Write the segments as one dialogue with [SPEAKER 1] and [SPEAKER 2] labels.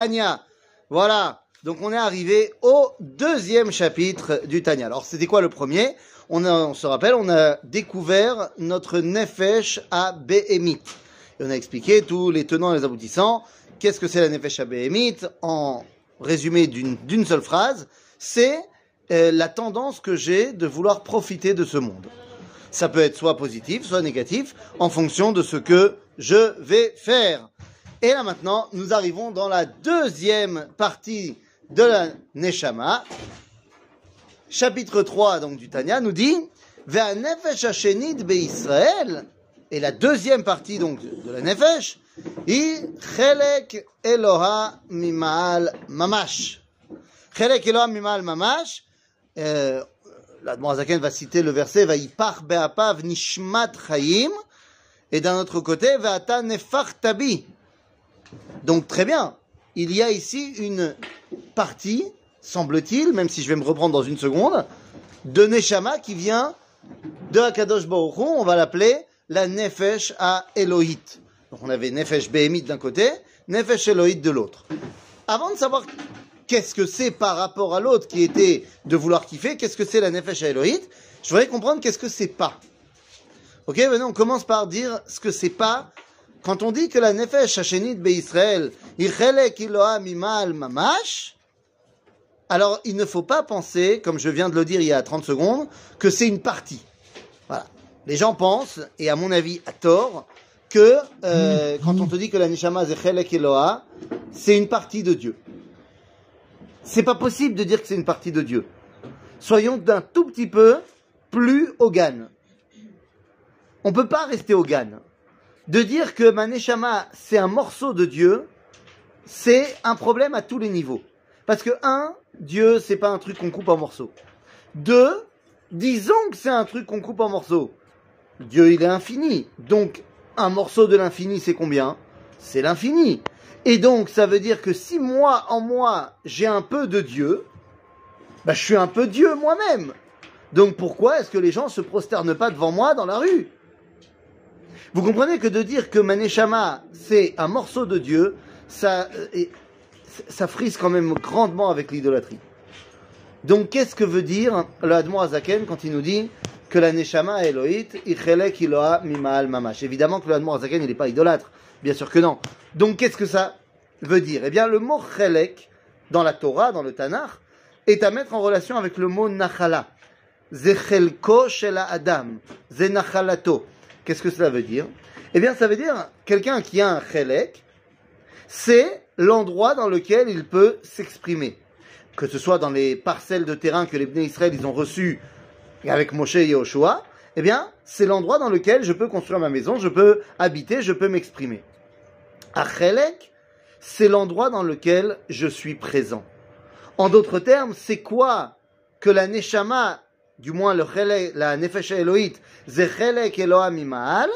[SPEAKER 1] Tanya. Voilà. Donc on est arrivé au deuxième chapitre du Tanya. Alors c'était quoi le premier? On, on, se rappelle, on a découvert notre Nefesh à Behemit. Et on a expliqué tous les tenants et les aboutissants. Qu'est-ce que c'est la Nefesh à Behemit En résumé d'une seule phrase, c'est euh, la tendance que j'ai de vouloir profiter de ce monde. Ça peut être soit positif, soit négatif, en fonction de ce que je vais faire. Et là maintenant, nous arrivons dans la deuxième partie de la Neshama. Chapitre 3 donc du Tanya nous dit Ve'anefesh hashenid be'Israël et la deuxième partie donc de la Nefesh i chelek Eloha mimal mamash. Chelek Eloha mimal mamash euh, la Zaken va citer le verset va par be'apav nishmat chayim et d'un autre côté ve'ata nefach tabi donc très bien, il y a ici une partie, semble-t-il, même si je vais me reprendre dans une seconde, de Neshama qui vient de Akadosh Baruch on va l'appeler la Nefesh à Elohit. Donc on avait Nefesh Behemit d'un côté, Nefesh Elohit de l'autre. Avant de savoir qu'est-ce que c'est par rapport à l'autre qui était de vouloir kiffer, qu'est-ce que c'est la Nefesh à Elohit, je voudrais comprendre qu'est-ce que c'est pas. Ok, maintenant on commence par dire ce que c'est pas quand on dit que la Nefesh Hashenit Israël, Irchelek Iloa Mimal Mamash, alors il ne faut pas penser, comme je viens de le dire il y a 30 secondes, que c'est une partie. Voilà. Les gens pensent, et à mon avis à tort, que euh, quand on te dit que la Neshama Zechelek Eloa, c'est une partie de Dieu. C'est pas possible de dire que c'est une partie de Dieu. Soyons d'un tout petit peu plus au GAN. On peut pas rester au GAN de dire que Maneshama, c'est un morceau de Dieu, c'est un problème à tous les niveaux. Parce que, un, Dieu, c'est pas un truc qu'on coupe en morceaux. Deux, disons que c'est un truc qu'on coupe en morceaux. Dieu, il est infini. Donc, un morceau de l'infini, c'est combien? C'est l'infini. Et donc, ça veut dire que si moi, en moi, j'ai un peu de Dieu, bah, je suis un peu Dieu moi-même. Donc, pourquoi est-ce que les gens se prosternent pas devant moi dans la rue? Vous comprenez que de dire que Maneshama, c'est un morceau de Dieu, ça, euh, frise quand même grandement avec l'idolâtrie. Donc, qu'est-ce que veut dire le Admor Azaken quand il nous dit que la Neshama Elohit, Ichelek Iloha Mimaal Mamash? Évidemment que le Admor Azaken, il n'est pas idolâtre. Bien sûr que non. Donc, qu'est-ce que ça veut dire? Eh bien, le mot Chelek, dans la Torah, dans le Tanakh, est à mettre en relation avec le mot Nachala. Zechelko Shela Adam. Zenachalato. Qu'est-ce que cela veut dire? Eh bien, ça veut dire quelqu'un qui a un chelek, c'est l'endroit dans lequel il peut s'exprimer. Que ce soit dans les parcelles de terrain que les Bnei Israël ont reçues avec Moshe et Yoshua, eh bien, c'est l'endroit dans lequel je peux construire ma maison, je peux habiter, je peux m'exprimer. À Chelek, c'est l'endroit dans lequel je suis présent. En d'autres termes, c'est quoi que la Neshama du moins le la Nefesh Elohit, Zechelek Eloham Imaal,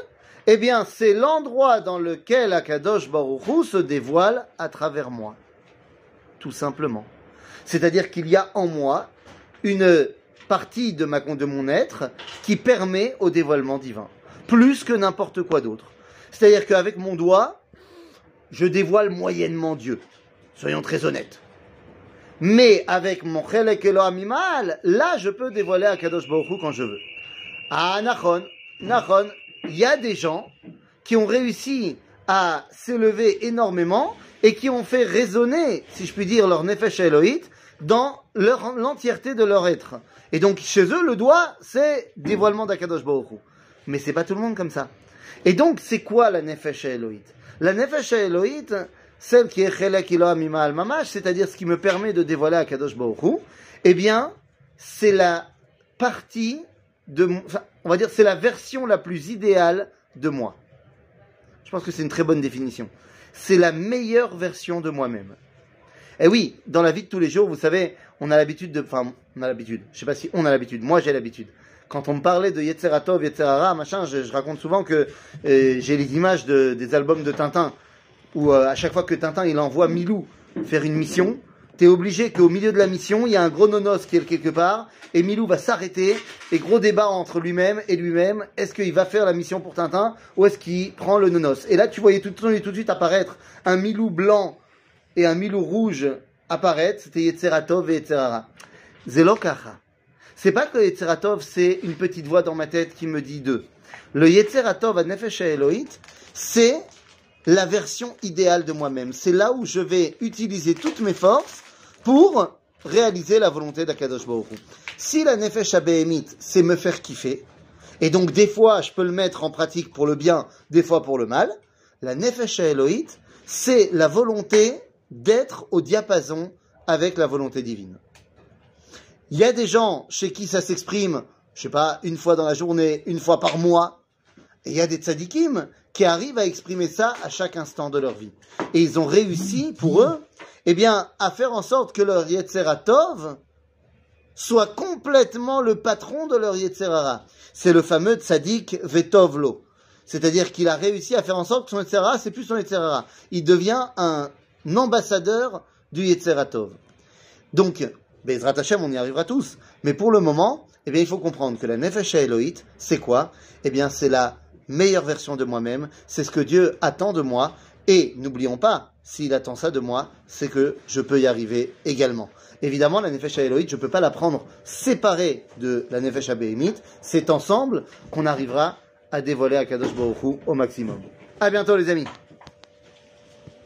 [SPEAKER 1] eh bien, c'est l'endroit dans lequel Akadosh Baruch se dévoile à travers moi. Tout simplement. C'est-à-dire qu'il y a en moi une partie de, ma, de mon être qui permet au dévoilement divin. Plus que n'importe quoi d'autre. C'est-à-dire qu'avec mon doigt, je dévoile moyennement Dieu. Soyons très honnêtes. Mais avec mon chelek amimal, là, je peux dévoiler à Kadosh Baruch quand je veux. Ah, Nachon, Nachon, il y a des gens qui ont réussi à s'élever énormément et qui ont fait résonner, si je puis dire, leur nefesh Elohit dans l'entièreté de leur être. Et donc, chez eux, le doigt, c'est dévoilement d'Akadosh Baruch Mais c'est pas tout le monde comme ça. Et donc, c'est quoi la nefesh Elohit? La nefesh Elohit, celle qui est Mima al Mamash, c'est-à-dire ce qui me permet de dévoiler à Kadosh Baruch eh bien, c'est la partie de, on va dire, c'est la version la plus idéale de moi. Je pense que c'est une très bonne définition. C'est la meilleure version de moi-même. Et oui, dans la vie de tous les jours, vous savez, on a l'habitude de, enfin, on a l'habitude. Je sais pas si on a l'habitude. Moi, j'ai l'habitude. Quand on me parlait de Yetzeratov, Yetzerara, machin, je, raconte souvent que euh, j'ai les images des albums de Tintin où euh, à chaque fois que Tintin il envoie Milou faire une mission, t'es obligé qu'au milieu de la mission, il y a un gros nonos qui est quelque part, et Milou va s'arrêter, et gros débat entre lui-même et lui-même, est-ce qu'il va faire la mission pour Tintin, ou est-ce qu'il prend le nonos? Et là, tu voyais tout, de suite apparaître un Milou blanc, et un milou rouge apparaître, c'était Yetzeratov et Yetzerara. Zelokacha. C'est pas que Yetzeratov, c'est une petite voix dans ma tête qui me dit deux. Le Yetzeratov à Nefesh Elohit, c'est la version idéale de moi-même. C'est là où je vais utiliser toutes mes forces pour réaliser la volonté d'Akadosh Baruch. Si la Nefesh Abehemit, c'est me faire kiffer, et donc des fois je peux le mettre en pratique pour le bien, des fois pour le mal, la Nefesh Elohit, c'est la volonté d'être au diapason avec la volonté divine. Il y a des gens chez qui ça s'exprime, je sais pas, une fois dans la journée, une fois par mois, il y a des tzadikim qui arrivent à exprimer ça à chaque instant de leur vie. Et ils ont réussi, pour eux, eh bien, à faire en sorte que leur Yetzeratov soit complètement le patron de leur Yetzerara. C'est le fameux tzadik Vetovlo. C'est-à-dire qu'il a réussi à faire en sorte que son Yetzerara, c'est plus son Yetzerara. Il devient un ambassadeur du Yetzeratov. Donc, Bezrat Hashem, on y arrivera tous. Mais pour le moment, eh bien, il faut comprendre que la Nefesh Elohit, c'est quoi? Eh bien, c'est la meilleure version de moi-même. C'est ce que Dieu attend de moi. Et n'oublions pas, s'il attend ça de moi, c'est que je peux y arriver également. Évidemment, la Nefesh Elohit, je ne peux pas la prendre séparée de la Nefesh Behemit. C'est ensemble qu'on arrivera à dévoiler à Kadosh Baruch Hu au maximum. À bientôt, les amis.